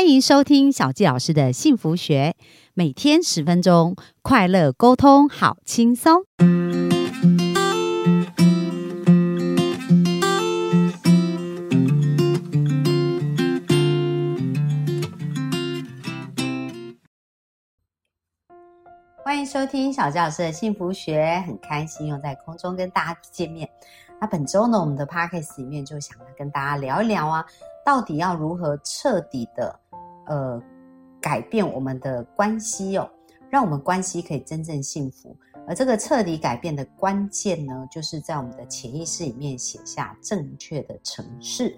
欢迎收听小纪老师的幸福学，每天十分钟，快乐沟通，好轻松。欢迎收听小纪老师的幸福学，很开心又在空中跟大家见面。那本周呢，我们的 podcast 里面就想跟大家聊一聊啊，到底要如何彻底的。呃，改变我们的关系哦，让我们关系可以真正幸福。而这个彻底改变的关键呢，就是在我们的潜意识里面写下正确的程式。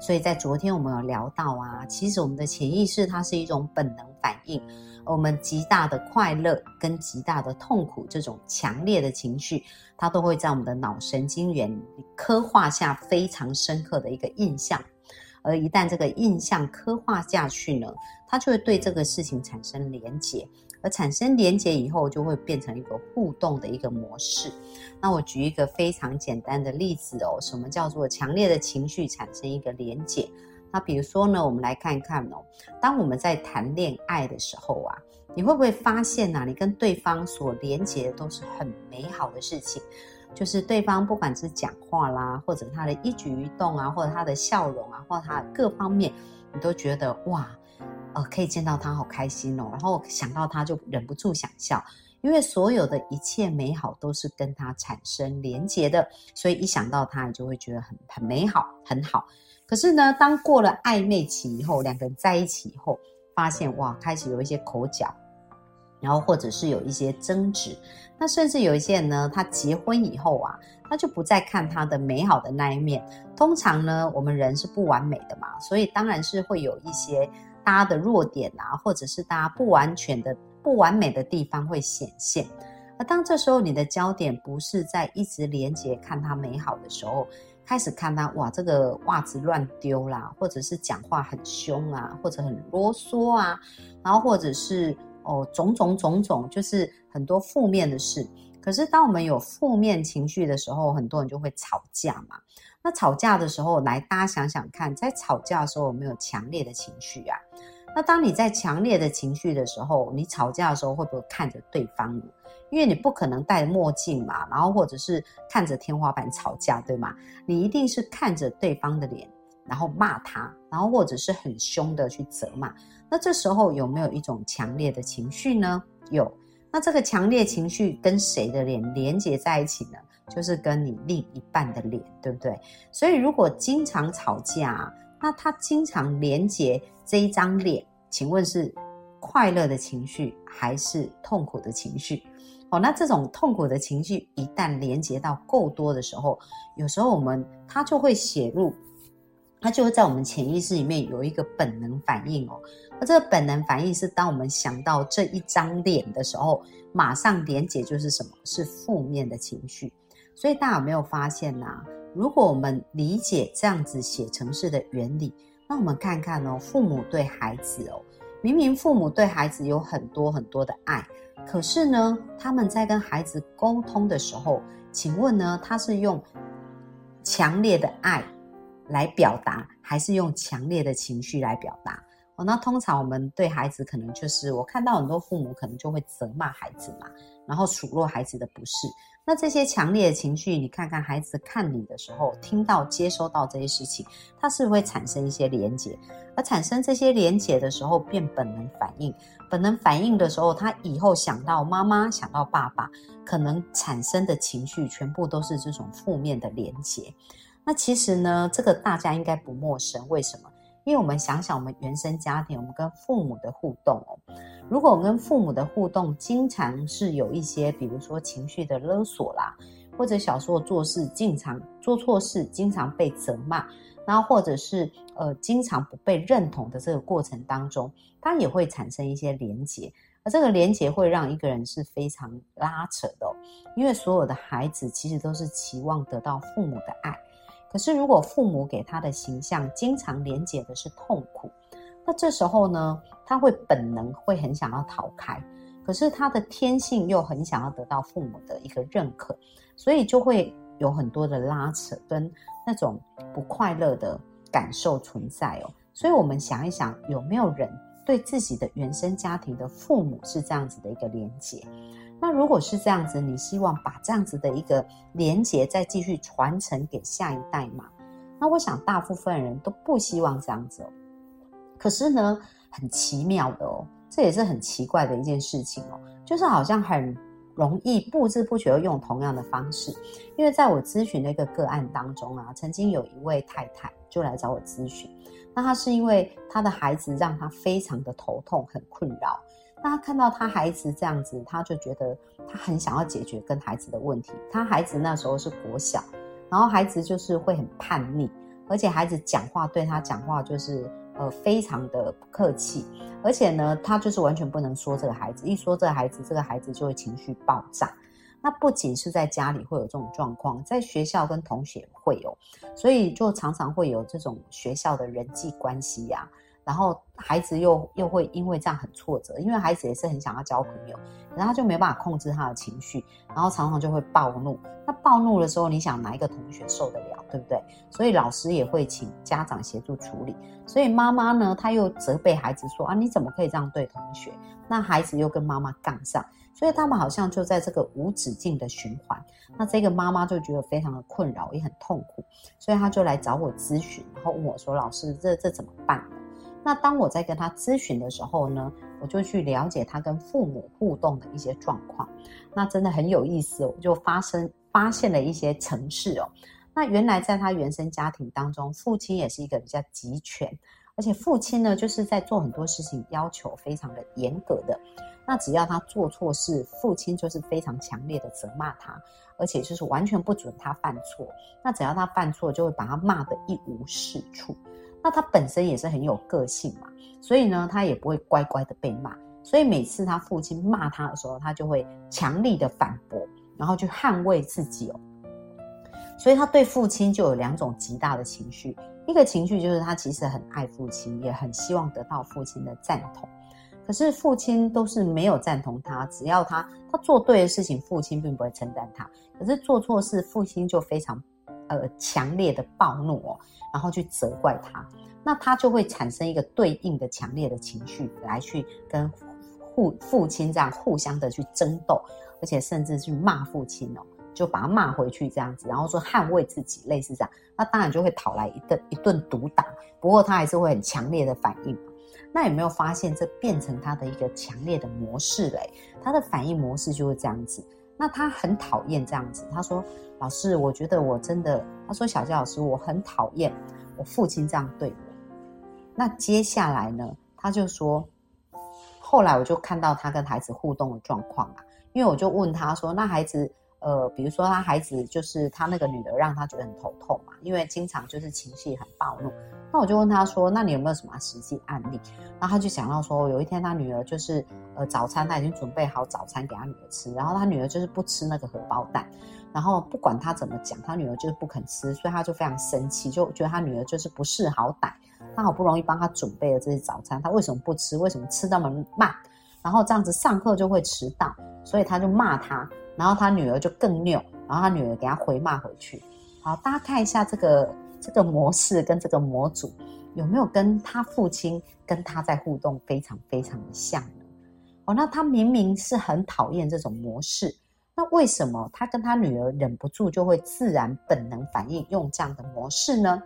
所以在昨天我们有聊到啊，其实我们的潜意识它是一种本能反应，我们极大的快乐跟极大的痛苦这种强烈的情绪，它都会在我们的脑神经元刻画下非常深刻的一个印象。而一旦这个印象刻画下去呢，它就会对这个事情产生连结，而产生连结以后，就会变成一个互动的一个模式。那我举一个非常简单的例子哦，什么叫做强烈的情绪产生一个连结？那比如说呢，我们来看看哦，当我们在谈恋爱的时候啊，你会不会发现呐，你跟对方所连结的都是很美好的事情？就是对方不管是讲话啦，或者他的一举一动啊，或者他的笑容啊，或者他各方面，你都觉得哇，呃，可以见到他好开心哦，然后想到他就忍不住想笑，因为所有的一切美好都是跟他产生连结的，所以一想到他，你就会觉得很很美好，很好。可是呢，当过了暧昧期以后，两个人在一起以后，发现哇，开始有一些口角。然后或者是有一些争执，那甚至有一些人呢，他结婚以后啊，他就不再看他的美好的那一面。通常呢，我们人是不完美的嘛，所以当然是会有一些大家的弱点啊，或者是大家不完全的、不完美的地方会显现。而当这时候你的焦点不是在一直连接看他美好的时候，开始看他哇，这个袜子乱丢啦，或者是讲话很凶啊，或者很啰嗦啊，然后或者是。哦，种种种种，就是很多负面的事。可是，当我们有负面情绪的时候，很多人就会吵架嘛。那吵架的时候，来大家想想看，在吵架的时候有没有强烈的情绪啊？那当你在强烈的情绪的时候，你吵架的时候会不会看着对方呢？因为你不可能戴墨镜嘛，然后或者是看着天花板吵架，对吗？你一定是看着对方的脸，然后骂他，然后或者是很凶的去责骂。那这时候有没有一种强烈的情绪呢？有。那这个强烈情绪跟谁的脸连接在一起呢？就是跟你另一半的脸，对不对？所以如果经常吵架，那他经常连接这一张脸，请问是快乐的情绪还是痛苦的情绪？哦，那这种痛苦的情绪一旦连接到够多的时候，有时候我们他就会写入。它就会在我们潜意识里面有一个本能反应哦，那这个本能反应是当我们想到这一张脸的时候，马上连结就是什么？是负面的情绪。所以大家有没有发现呐？如果我们理解这样子写程式的原理，那我们看看哦，父母对孩子哦，明明父母对孩子有很多很多的爱，可是呢，他们在跟孩子沟通的时候，请问呢，他是用强烈的爱？来表达，还是用强烈的情绪来表达哦。那通常我们对孩子可能就是，我看到很多父母可能就会责骂孩子嘛，然后数落孩子的不是。那这些强烈的情绪，你看看孩子看你的时候，听到、接收到这些事情，他是会产生一些连结，而产生这些连结的时候，变本能反应。本能反应的时候，他以后想到妈妈、想到爸爸，可能产生的情绪全部都是这种负面的连结。那其实呢，这个大家应该不陌生。为什么？因为我们想想我们原生家庭，我们跟父母的互动哦。如果我们跟父母的互动经常是有一些，比如说情绪的勒索啦，或者小时候做事经常做错事，经常被责骂，然后或者是呃经常不被认同的这个过程当中，它也会产生一些连结，而这个连结会让一个人是非常拉扯的。因为所有的孩子其实都是期望得到父母的爱。可是，如果父母给他的形象经常连结的是痛苦，那这时候呢，他会本能会很想要逃开。可是他的天性又很想要得到父母的一个认可，所以就会有很多的拉扯跟那种不快乐的感受存在哦。所以我们想一想，有没有人对自己的原生家庭的父母是这样子的一个连结？那如果是这样子，你希望把这样子的一个连结再继续传承给下一代吗？那我想大部分人都不希望这样子哦。可是呢，很奇妙的哦，这也是很奇怪的一件事情哦，就是好像很容易不知不觉用同样的方式。因为在我咨询的一个个案当中啊，曾经有一位太太就来找我咨询，那她是因为她的孩子让她非常的头痛，很困扰。那看到他孩子这样子，他就觉得他很想要解决跟孩子的问题。他孩子那时候是国小，然后孩子就是会很叛逆，而且孩子讲话对他讲话就是呃非常的不客气，而且呢，他就是完全不能说这个孩子，一说这个孩子，这个孩子就会情绪爆炸。那不仅是在家里会有这种状况，在学校跟同学会有，所以就常常会有这种学校的人际关系呀。然后孩子又又会因为这样很挫折，因为孩子也是很想要交朋友，然后他就没办法控制他的情绪，然后常常就会暴怒。那暴怒的时候，你想哪一个同学受得了，对不对？所以老师也会请家长协助处理。所以妈妈呢，她又责备孩子说：“啊，你怎么可以这样对同学？”那孩子又跟妈妈杠上，所以他们好像就在这个无止境的循环。那这个妈妈就觉得非常的困扰，也很痛苦，所以她就来找我咨询，然后问我说：“老师，这这怎么办？”那当我在跟他咨询的时候呢，我就去了解他跟父母互动的一些状况。那真的很有意思，我就发生发现了一些城市哦。那原来在他原生家庭当中，父亲也是一个比较集权，而且父亲呢就是在做很多事情要求非常的严格的。那只要他做错事，父亲就是非常强烈的责骂他，而且就是完全不准他犯错。那只要他犯错，就会把他骂得一无是处。那他本身也是很有个性嘛，所以呢，他也不会乖乖的被骂。所以每次他父亲骂他的时候，他就会强力的反驳，然后去捍卫自己哦。所以他对父亲就有两种极大的情绪，一个情绪就是他其实很爱父亲，也很希望得到父亲的赞同。可是父亲都是没有赞同他，只要他他做对的事情，父亲并不会称赞他；可是做错事，父亲就非常。呃，强烈的暴怒哦，然后去责怪他，那他就会产生一个对应的强烈的情绪来去跟父父亲这样互相的去争斗，而且甚至去骂父亲哦，就把他骂回去这样子，然后说捍卫自己，类似这样，那当然就会讨来一顿一顿毒打。不过他还是会很强烈的反应。那有没有发现这变成他的一个强烈的模式嘞？他的反应模式就是这样子。那他很讨厌这样子，他说。老师，我觉得我真的，他说小佳老师，我很讨厌我父亲这样对我。那接下来呢，他就说，后来我就看到他跟孩子互动的状况啊，因为我就问他说，那孩子，呃，比如说他孩子就是他那个女儿让他觉得很头痛嘛，因为经常就是情绪很暴怒。那我就问他说，那你有没有什么实际案例？然后他就想到说，有一天他女儿就是呃早餐他已经准备好早餐给他女儿吃，然后他女儿就是不吃那个荷包蛋。然后不管他怎么讲，他女儿就是不肯吃，所以他就非常生气，就觉得他女儿就是不识好歹。他好不容易帮他准备了这些早餐，他为什么不吃？为什么吃那么慢？然后这样子上课就会迟到，所以他就骂他。然后他女儿就更拗，然后他女儿给他回骂回去。好，大家看一下这个这个模式跟这个模组有没有跟他父亲跟他在互动非常非常的像呢？哦，那他明明是很讨厌这种模式。那为什么他跟他女儿忍不住就会自然本能反应用这样的模式呢？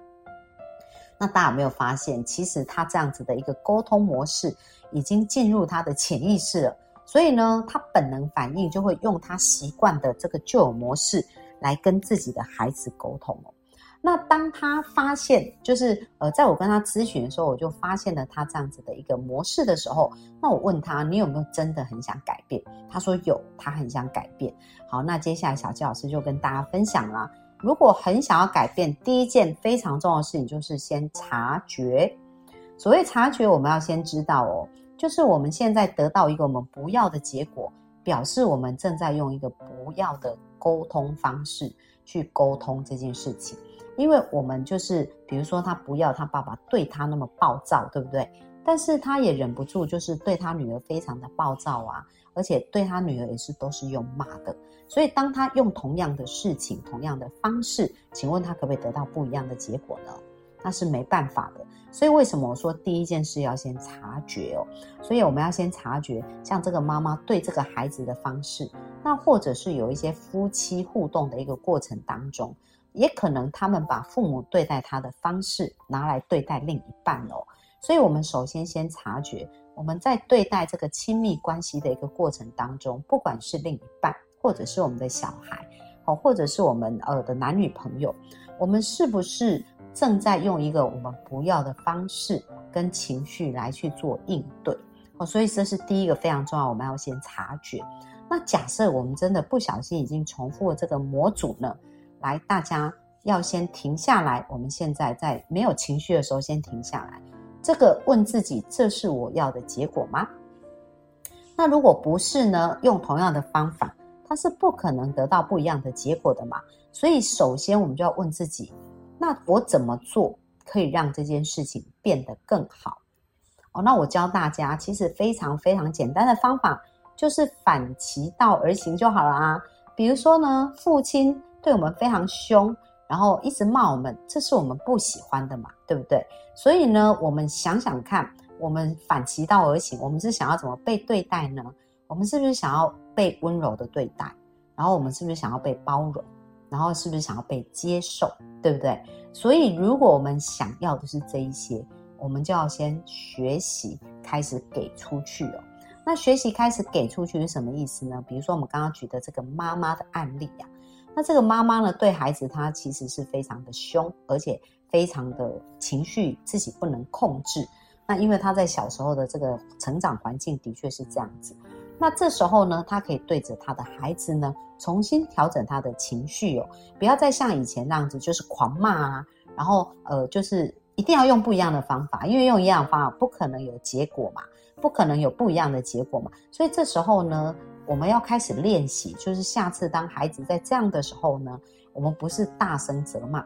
那大家有没有发现，其实他这样子的一个沟通模式已经进入他的潜意识了，所以呢，他本能反应就会用他习惯的这个旧有模式来跟自己的孩子沟通哦。那当他发现，就是呃，在我跟他咨询的时候，我就发现了他这样子的一个模式的时候，那我问他，你有没有真的很想改变？他说有，他很想改变。好，那接下来小纪老师就跟大家分享啦。如果很想要改变，第一件非常重要的事情就是先察觉。所谓察觉，我们要先知道哦，就是我们现在得到一个我们不要的结果，表示我们正在用一个不要的沟通方式去沟通这件事情。因为我们就是，比如说他不要他爸爸对他那么暴躁，对不对？但是他也忍不住，就是对他女儿非常的暴躁啊，而且对他女儿也是都是用骂的。所以当他用同样的事情、同样的方式，请问他可不可以得到不一样的结果呢？那是没办法的。所以为什么我说第一件事要先察觉哦？所以我们要先察觉，像这个妈妈对这个孩子的方式，那或者是有一些夫妻互动的一个过程当中，也可能他们把父母对待他的方式拿来对待另一半哦。所以我们首先先察觉，我们在对待这个亲密关系的一个过程当中，不管是另一半，或者是我们的小孩，哦，或者是我们呃的男女朋友，我们是不是？正在用一个我们不要的方式跟情绪来去做应对哦，所以这是第一个非常重要，我们要先察觉。那假设我们真的不小心已经重复了这个模组呢，来，大家要先停下来。我们现在在没有情绪的时候先停下来，这个问自己：这是我要的结果吗？那如果不是呢？用同样的方法，它是不可能得到不一样的结果的嘛。所以首先我们就要问自己。那我怎么做可以让这件事情变得更好？哦，那我教大家，其实非常非常简单的方法，就是反其道而行就好了啊。比如说呢，父亲对我们非常凶，然后一直骂我们，这是我们不喜欢的嘛，对不对？所以呢，我们想想看，我们反其道而行，我们是想要怎么被对待呢？我们是不是想要被温柔的对待？然后我们是不是想要被包容？然后是不是想要被接受，对不对？所以如果我们想要的是这一些，我们就要先学习开始给出去哦。那学习开始给出去是什么意思呢？比如说我们刚刚举的这个妈妈的案例呀，那这个妈妈呢对孩子她其实是非常的凶，而且非常的情绪自己不能控制。那因为她在小时候的这个成长环境的确是这样子。那这时候呢，他可以对着他的孩子呢，重新调整他的情绪哦，不要再像以前那样子，就是狂骂啊，然后呃，就是一定要用不一样的方法，因为用一样的方法不可能有结果嘛，不可能有不一样的结果嘛，所以这时候呢，我们要开始练习，就是下次当孩子在这样的时候呢，我们不是大声责骂，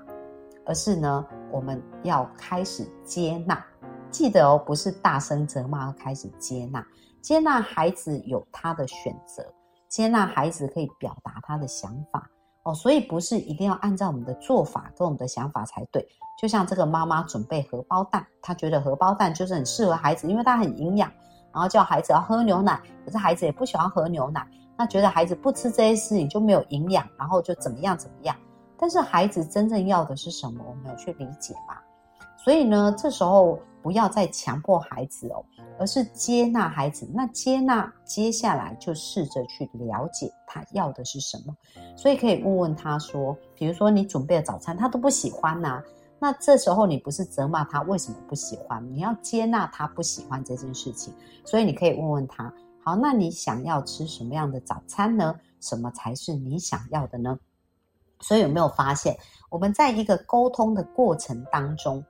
而是呢，我们要开始接纳，记得哦，不是大声责骂，要开始接纳。接纳孩子有他的选择，接纳孩子可以表达他的想法哦，所以不是一定要按照我们的做法跟我们的想法才对。就像这个妈妈准备荷包蛋，她觉得荷包蛋就是很适合孩子，因为它很营养，然后叫孩子要喝牛奶，可是孩子也不喜欢喝牛奶，那觉得孩子不吃这些事情就没有营养，然后就怎么样怎么样。但是孩子真正要的是什么？我们有去理解吧？所以呢，这时候不要再强迫孩子哦。而是接纳孩子，那接纳接下来就试着去了解他要的是什么，所以可以问问他说，比如说你准备的早餐他都不喜欢呐，那这时候你不是责骂他为什么不喜欢，你要接纳他不喜欢这件事情，所以你可以问问他，好，那你想要吃什么样的早餐呢？什么才是你想要的呢？所以有没有发现，我们在一个沟通的过程当中，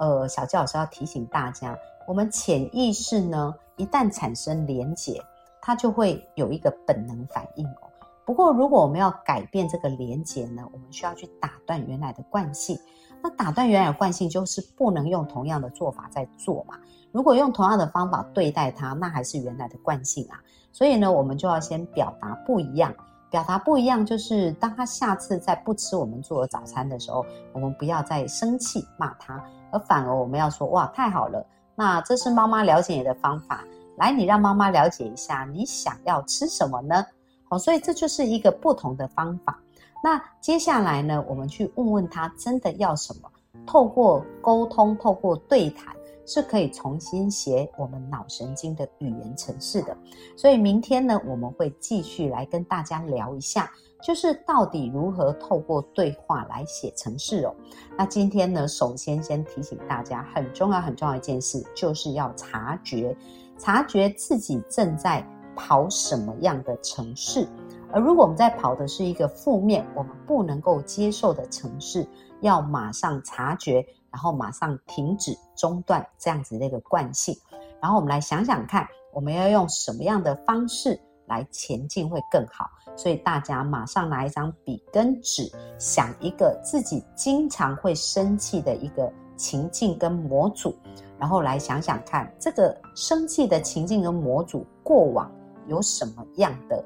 呃，小教老师要提醒大家。我们潜意识呢，一旦产生连结，它就会有一个本能反应哦。不过，如果我们要改变这个连结呢，我们需要去打断原来的惯性。那打断原来的惯性，就是不能用同样的做法在做嘛。如果用同样的方法对待它，那还是原来的惯性啊。所以呢，我们就要先表达不一样。表达不一样，就是当他下次再不吃我们做的早餐的时候，我们不要再生气骂他，而反而我们要说：哇，太好了！那这是妈妈了解你的方法，来，你让妈妈了解一下你想要吃什么呢？好，所以这就是一个不同的方法。那接下来呢，我们去问问他真的要什么。透过沟通，透过对谈，是可以重新写我们脑神经的语言程式的。所以明天呢，我们会继续来跟大家聊一下。就是到底如何透过对话来写程式哦？那今天呢，首先先提醒大家，很重要很重要一件事，就是要察觉，察觉自己正在跑什么样的城市。而如果我们在跑的是一个负面、我们不能够接受的城市，要马上察觉，然后马上停止、中断这样子的一个惯性。然后我们来想想看，我们要用什么样的方式？来前进会更好，所以大家马上拿一张笔跟纸，想一个自己经常会生气的一个情境跟模组，然后来想想看，这个生气的情境跟模组过往有什么样的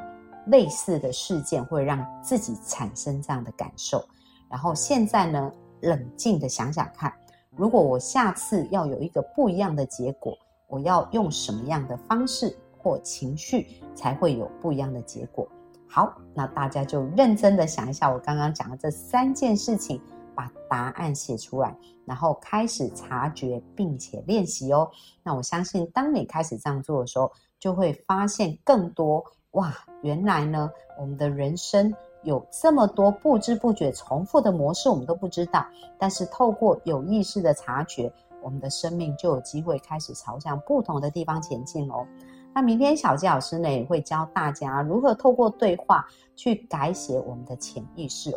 类似的事件会让自己产生这样的感受，然后现在呢，冷静的想想看，如果我下次要有一个不一样的结果，我要用什么样的方式或情绪才会有不一样的结果？好，那大家就认真的想一下我刚刚讲的这三件事情，把答案写出来，然后开始察觉并且练习哦。那我相信，当你开始这样做的时候，就会发现更多哇，原来呢，我们的人生有这么多不知不觉重复的模式，我们都不知道。但是透过有意识的察觉，我们的生命就有机会开始朝向不同的地方前进哦。那明天小鸡老师呢也会教大家如何透过对话去改写我们的潜意识。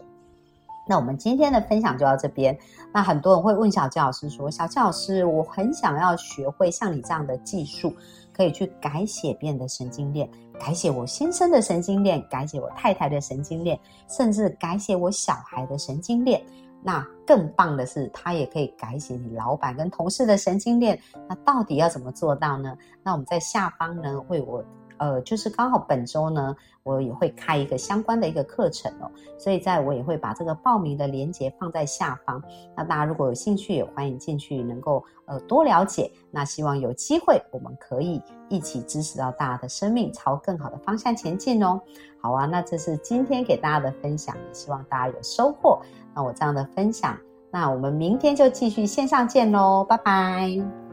那我们今天的分享就到这边。那很多人会问小鸡老师说：“小鸡老师，我很想要学会像你这样的技术，可以去改写别人的神经链，改写我先生的神经链，改写我太太的神经链，甚至改写我小孩的神经链。”那更棒的是，它也可以改写你老板跟同事的神经链。那到底要怎么做到呢？那我们在下方呢，为我。呃，就是刚好本周呢，我也会开一个相关的一个课程哦，所以在我也会把这个报名的链接放在下方。那大家如果有兴趣，也欢迎进去，能够呃多了解。那希望有机会，我们可以一起支持到大家的生命朝更好的方向前进哦。好啊，那这是今天给大家的分享，也希望大家有收获。那我这样的分享，那我们明天就继续线上见喽，拜拜。